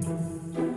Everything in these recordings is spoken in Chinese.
Música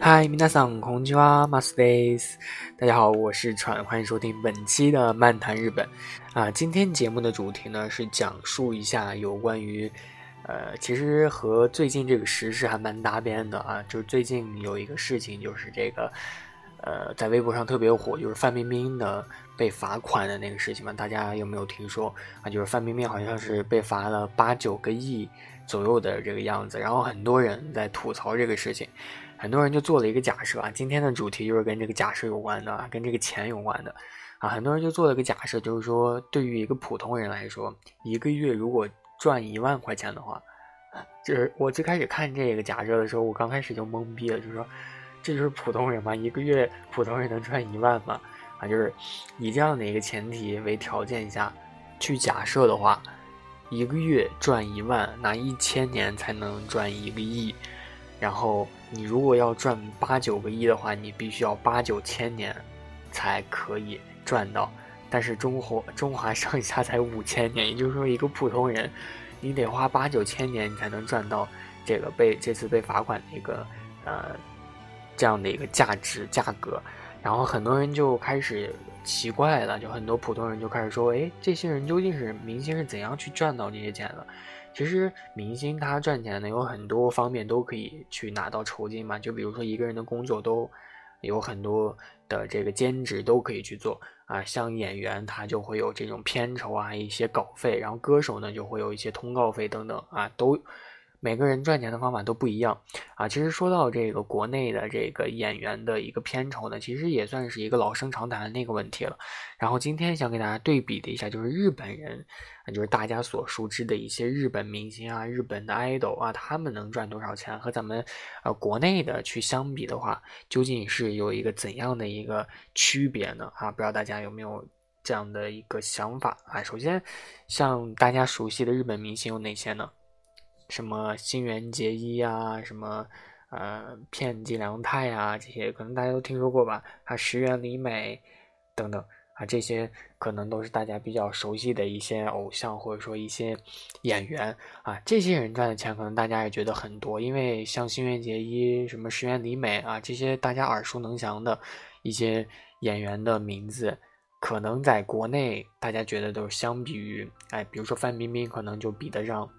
嗨，皆さんこんにちは、マスです。大家好，我是川，欢迎收听本期的漫谈日本。啊，今天节目的主题呢是讲述一下有关于，呃，其实和最近这个时事还蛮搭边的啊。就是最近有一个事情，就是这个，呃，在微博上特别火，就是范冰冰的被罚款的那个事情嘛。大家有没有听说啊？就是范冰冰好像是被罚了八九个亿左右的这个样子，然后很多人在吐槽这个事情。 很多人就做了一个假设啊，今天的主题就是跟这个假设有关的，跟这个钱有关的啊。很多人就做了个假设，就是说对于一个普通人来说，一个月如果赚一万块钱的话，就是我最开始看这个假设的时候，我刚开始就懵逼了，就是说这就是普通人吗？一个月普通人能赚一万吗？啊，就是以这样的一个前提为条件下去假设的话，一个月赚一万，那一千年才能赚一个亿。然后你如果要赚八九个亿的话，你必须要八九千年才可以赚到。但是中国中华 上下才五千年，也就是说一个普通人，你得花八九千年你才能赚到这个被这次被罚款的一个呃这样的一个价值价格。然后很多人就开始奇怪了，就很多普通人就开始说：“哎，这些人究竟是明星是怎样去赚到这些钱的？”其实明星他赚钱呢，有很多方面都可以去拿到酬金嘛。就比如说一个人的工作都有很多的这个兼职都可以去做啊。像演员他就会有这种片酬啊，一些稿费，然后歌手呢就会有一些通告费等等啊，都。每个人赚钱的方法都不一样啊！其实说到这个国内的这个演员的一个片酬呢，其实也算是一个老生常谈的那个问题了。然后今天想给大家对比的一下，就是日本人，就是大家所熟知的一些日本明星啊、日本的 idol 啊，他们能赚多少钱？和咱们呃国内的去相比的话，究竟是有一个怎样的一个区别呢？啊，不知道大家有没有这样的一个想法啊？首先，像大家熟悉的日本明星有哪些呢？什么新垣结衣啊，什么呃片寄凉太啊，这些可能大家都听说过吧？啊，石原里美等等啊，这些可能都是大家比较熟悉的一些偶像或者说一些演员啊。这些人赚的钱可能大家也觉得很多，因为像新垣结衣、什么石原里美啊，这些大家耳熟能详的一些演员的名字，可能在国内大家觉得都是相比于哎，比如说范冰冰，可能就比得上。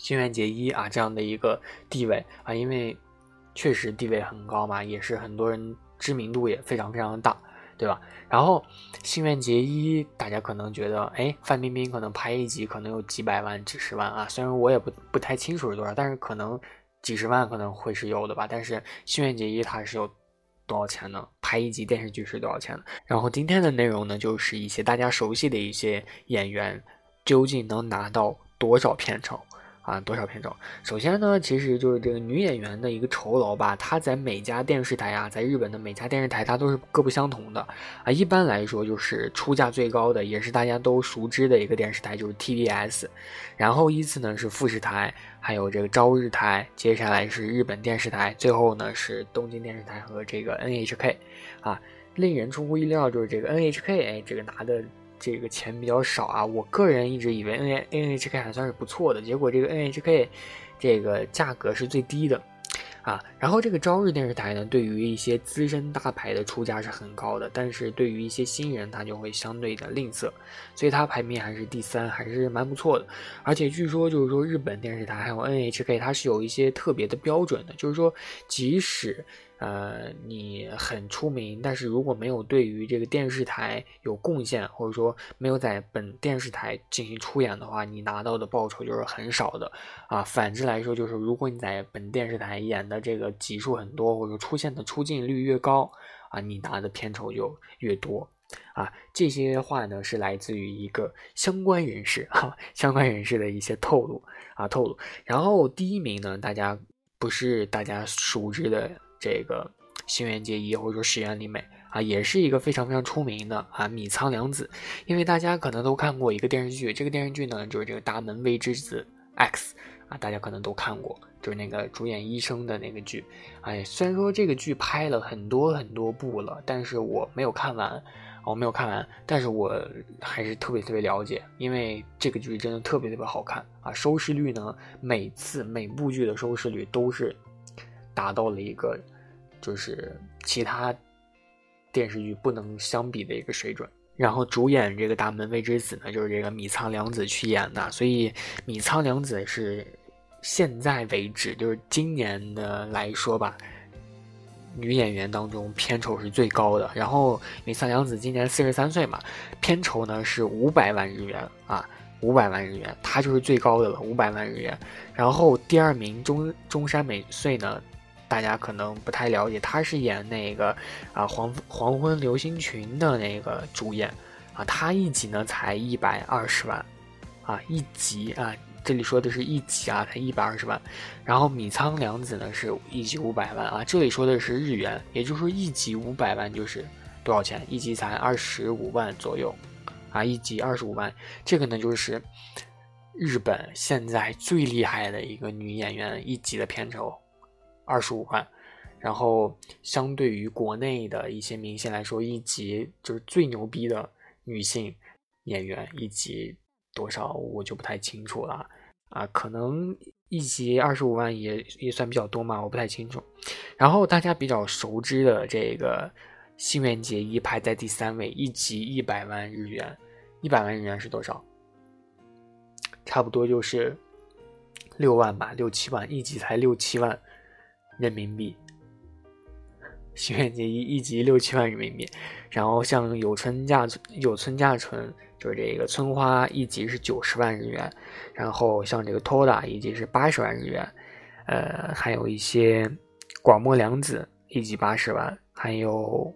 新垣结衣啊，这样的一个地位啊，因为确实地位很高嘛，也是很多人知名度也非常非常的大，对吧？然后新垣结衣，大家可能觉得，哎，范冰冰可能拍一集可能有几百万、几十万啊，虽然我也不不太清楚是多少，但是可能几十万可能会是有的吧。但是新垣结衣她是有多少钱呢？拍一集电视剧是多少钱呢？然后今天的内容呢，就是一些大家熟悉的一些演员，究竟能拿到多少片酬？啊，多少片酬？首先呢，其实就是这个女演员的一个酬劳吧。她在每家电视台啊，在日本的每家电视台，它都是各不相同的啊。一般来说，就是出价最高的，也是大家都熟知的一个电视台，就是 TBS。然后依次呢是富士台，还有这个朝日台，接下来是日本电视台，最后呢是东京电视台和这个 NHK。啊，令人出乎意料，就是这个 NHK，哎，这个拿的。这个钱比较少啊，我个人一直以为 N N H K 还算是不错的，结果这个 N H K 这个价格是最低的啊。然后这个朝日电视台呢，对于一些资深大牌的出价是很高的，但是对于一些新人，它就会相对的吝啬，所以它排名还是第三，还是蛮不错的。而且据说就是说日本电视台还有 N H K，它是有一些特别的标准的，就是说即使。呃，你很出名，但是如果没有对于这个电视台有贡献，或者说没有在本电视台进行出演的话，你拿到的报酬就是很少的啊。反之来说，就是如果你在本电视台演的这个集数很多，或者出现的出镜率越高啊，你拿的片酬就越多啊。这些话呢是来自于一个相关人士哈，相关人士的一些透露啊透露。然后第一名呢，大家。不是大家熟知的这个新垣结衣或者说石原里美啊，也是一个非常非常出名的啊米仓凉子。因为大家可能都看过一个电视剧，这个电视剧呢就是这个大门未知子 X 啊，大家可能都看过，就是那个主演医生的那个剧。哎，虽然说这个剧拍了很多很多部了，但是我没有看完。我没有看完，但是我还是特别特别了解，因为这个剧真的特别特别好看啊！收视率呢，每次每部剧的收视率都是达到了一个就是其他电视剧不能相比的一个水准。然后主演这个大门未知子呢，就是这个米仓凉子去演的，所以米仓凉子是现在为止就是今年的来说吧。女演员当中片酬是最高的，然后米仓凉子今年四十三岁嘛，片酬呢是五百万日元啊，五百万日元，她就是最高的了，五百万日元。然后第二名中中山美穗呢，大家可能不太了解，她是演那个啊黄黄昏流星群的那个主演啊，她一集呢才一百二十万啊，一集啊。这里说的是一集啊，才一百二十万，然后米仓凉子呢是一集五百万啊。这里说的是日元，也就是说一集五百万就是多少钱？一集才二十五万左右啊，一集二十五万。这个呢就是日本现在最厉害的一个女演员一集的片酬二十五万，然后相对于国内的一些明星来说，一集就是最牛逼的女性演员一集。多少我就不太清楚了啊，可能一集二十五万也也算比较多嘛，我不太清楚。然后大家比较熟知的这个新垣结衣排在第三位，一集一百万日元，一百万日元是多少？差不多就是六万吧，六七万，一集才六七万人民币。许愿结一一集六七万人民币，然后像有村架有村架纯。就是这个村花一集是九十万日元，然后像这个 Toda 一集是八十万日元，呃，还有一些广末凉子一集八十万，还有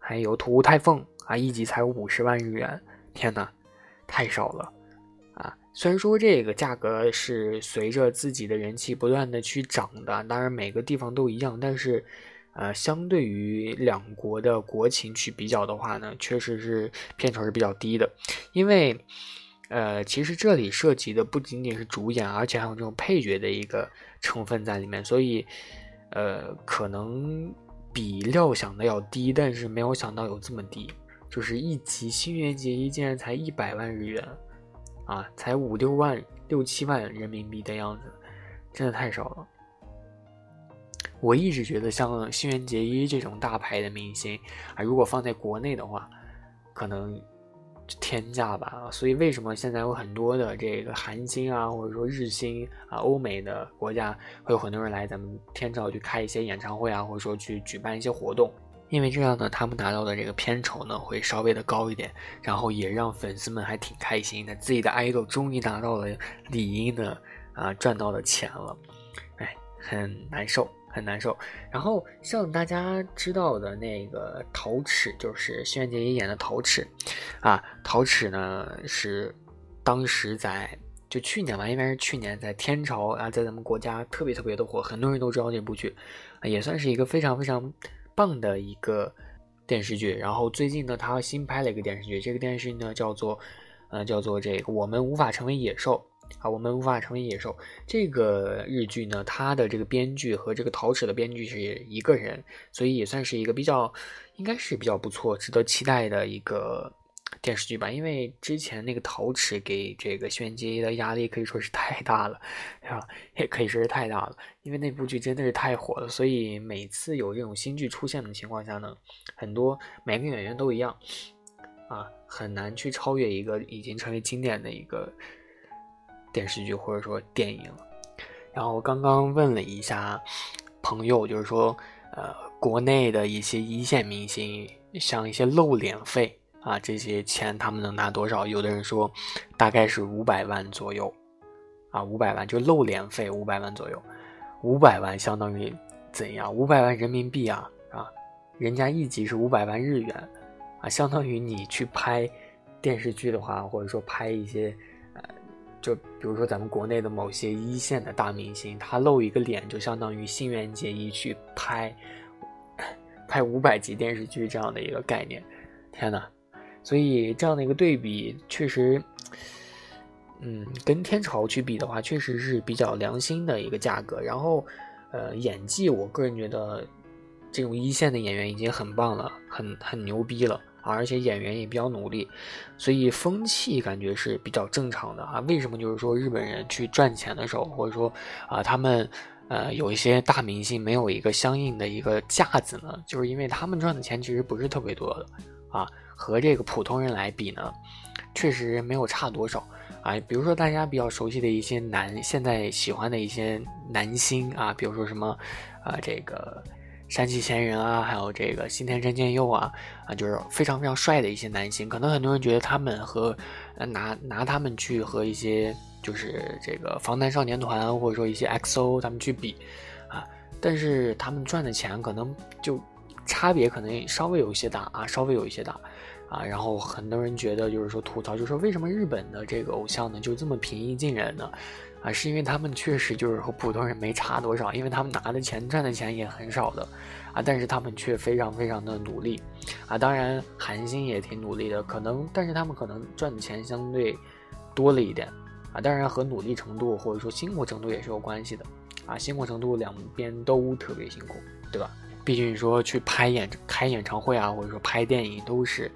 还有土屋太凤啊一集才五十万日元，天哪，太少了！虽然说这个价格是随着自己的人气不断的去涨的，当然每个地方都一样，但是。呃，相对于两国的国情去比较的话呢，确实是片酬是比较低的，因为，呃，其实这里涉及的不仅仅是主演，而且还有这种配角的一个成分在里面，所以，呃，可能比料想的要低，但是没有想到有这么低，就是一集《新垣结衣》竟然才一百万日元，啊，才五六万、六七万人民币的样子，真的太少了。我一直觉得像新垣结衣这种大牌的明星啊，如果放在国内的话，可能天价吧。所以为什么现在有很多的这个韩星啊，或者说日星啊，欧美的国家会有很多人来咱们天朝去开一些演唱会啊，或者说去举办一些活动？因为这样呢，他们拿到的这个片酬呢会稍微的高一点，然后也让粉丝们还挺开心的，自己的爱豆终于拿到了理应的啊赚到的钱了，哎，很难受。很难受。然后像大家知道的那个陶齿，就是新垣结衣演的陶齿，啊，陶齿呢是当时在就去年吧，应该是去年在天朝啊，在咱们国家特别特别的火，很多人都知道这部剧，也算是一个非常非常棒的一个电视剧。然后最近呢，他新拍了一个电视剧，这个电视剧呢叫做，呃，叫做这个我们无法成为野兽。啊，我们无法成为野兽。这个日剧呢，它的这个编剧和这个陶齿的编剧是一个人，所以也算是一个比较，应该是比较不错、值得期待的一个电视剧吧。因为之前那个陶瓷给这个轩杰的压力可以说是太大了，啊？也可以说是太大了，因为那部剧真的是太火了。所以每次有这种新剧出现的情况下呢，很多每个演员都一样，啊，很难去超越一个已经成为经典的一个。电视剧或者说电影，然后我刚刚问了一下朋友，就是说，呃，国内的一些一线明星，像一些露脸费啊，这些钱他们能拿多少？有的人说大概是五百万左右，啊，五百万就露脸费五百万左右，五百万相当于怎样？五百万人民币啊啊，人家一集是五百万日元啊，相当于你去拍电视剧的话，或者说拍一些。就比如说咱们国内的某些一线的大明星，他露一个脸就相当于新垣结衣去拍拍五百集电视剧这样的一个概念，天哪！所以这样的一个对比，确实，嗯，跟天朝去比的话，确实是比较良心的一个价格。然后，呃，演技，我个人觉得这种一线的演员已经很棒了，很很牛逼了。而且演员也比较努力，所以风气感觉是比较正常的啊。为什么就是说日本人去赚钱的时候，或者说啊，他们呃有一些大明星没有一个相应的一个架子呢？就是因为他们赚的钱其实不是特别多的啊，和这个普通人来比呢，确实没有差多少啊。比如说大家比较熟悉的一些男，现在喜欢的一些男星啊，比如说什么啊这个。山崎贤人啊，还有这个新田真剑佑啊，啊，就是非常非常帅的一些男星。可能很多人觉得他们和拿拿他们去和一些就是这个防弹少年团或者说一些 XO 他们去比啊，但是他们赚的钱可能就差别可能稍微有一些大啊，稍微有一些大啊。然后很多人觉得就是说吐槽，就说为什么日本的这个偶像呢就这么平易近人呢？啊，是因为他们确实就是和普通人没差多少，因为他们拿的钱赚的钱也很少的，啊，但是他们却非常非常的努力，啊，当然韩星也挺努力的，可能，但是他们可能赚的钱相对多了一点，啊，当然和努力程度或者说辛苦程度也是有关系的，啊，辛苦程度两边都特别辛苦，对吧？毕竟说去拍演开演唱会啊，或者说拍电影都是。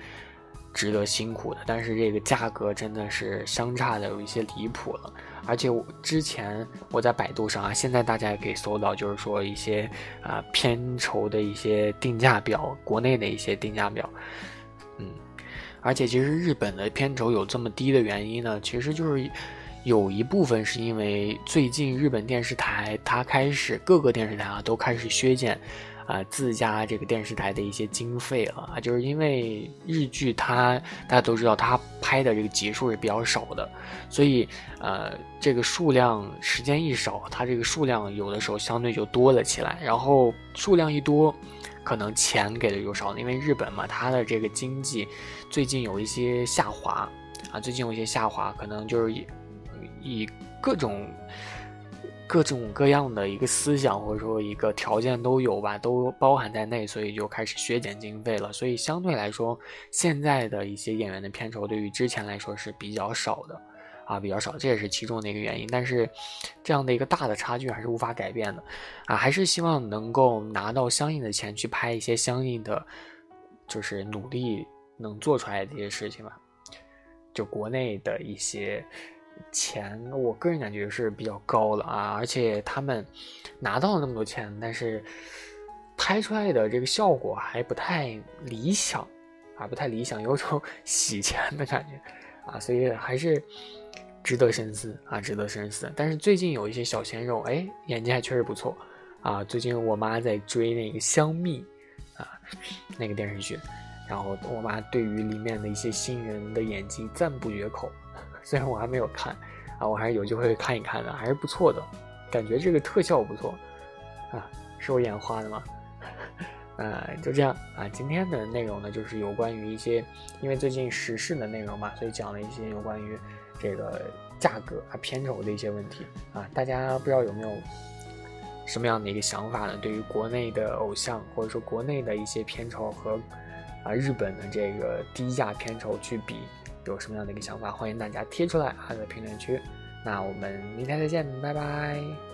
值得辛苦的，但是这个价格真的是相差的有一些离谱了。而且我之前我在百度上啊，现在大家也可以搜到，就是说一些啊片酬的一些定价表，国内的一些定价表。嗯，而且其实日本的片酬有这么低的原因呢，其实就是有一部分是因为最近日本电视台它开始各个电视台啊都开始削减。啊，自家这个电视台的一些经费了啊，就是因为日剧它大家都知道，它拍的这个集数是比较少的，所以呃，这个数量时间一少，它这个数量有的时候相对就多了起来，然后数量一多，可能钱给的就少了，因为日本嘛，它的这个经济最近有一些下滑啊，最近有一些下滑，可能就是以以各种。各种各样的一个思想或者说一个条件都有吧，都包含在内，所以就开始削减经费了。所以相对来说，现在的一些演员的片酬对于之前来说是比较少的，啊，比较少，这也是其中的一个原因。但是，这样的一个大的差距还是无法改变的，啊，还是希望能够拿到相应的钱去拍一些相应的，就是努力能做出来的一些事情吧。就国内的一些。钱，我个人感觉是比较高了啊，而且他们拿到了那么多钱，但是拍出来的这个效果还不太理想啊，不太理想，有种 洗钱的感觉啊，所以还是值得深思啊，值得深思。但是最近有一些小鲜肉，哎，演技还确实不错啊。最近我妈在追那个《香蜜》啊，那个电视剧，然后我妈对于里面的一些新人的演技赞不绝口。虽然我还没有看，啊，我还是有机会看一看的，还是不错的，感觉这个特效不错，啊，是我眼花的吗？呃，就这样啊，今天的内容呢，就是有关于一些，因为最近时事的内容嘛，所以讲了一些有关于这个价格啊、片酬的一些问题啊，大家不知道有没有什么样的一个想法呢？对于国内的偶像，或者说国内的一些片酬和啊日本的这个低价片酬去比。有什么样的一个想法，欢迎大家贴出来啊，在评论区。那我们明天再见，拜拜。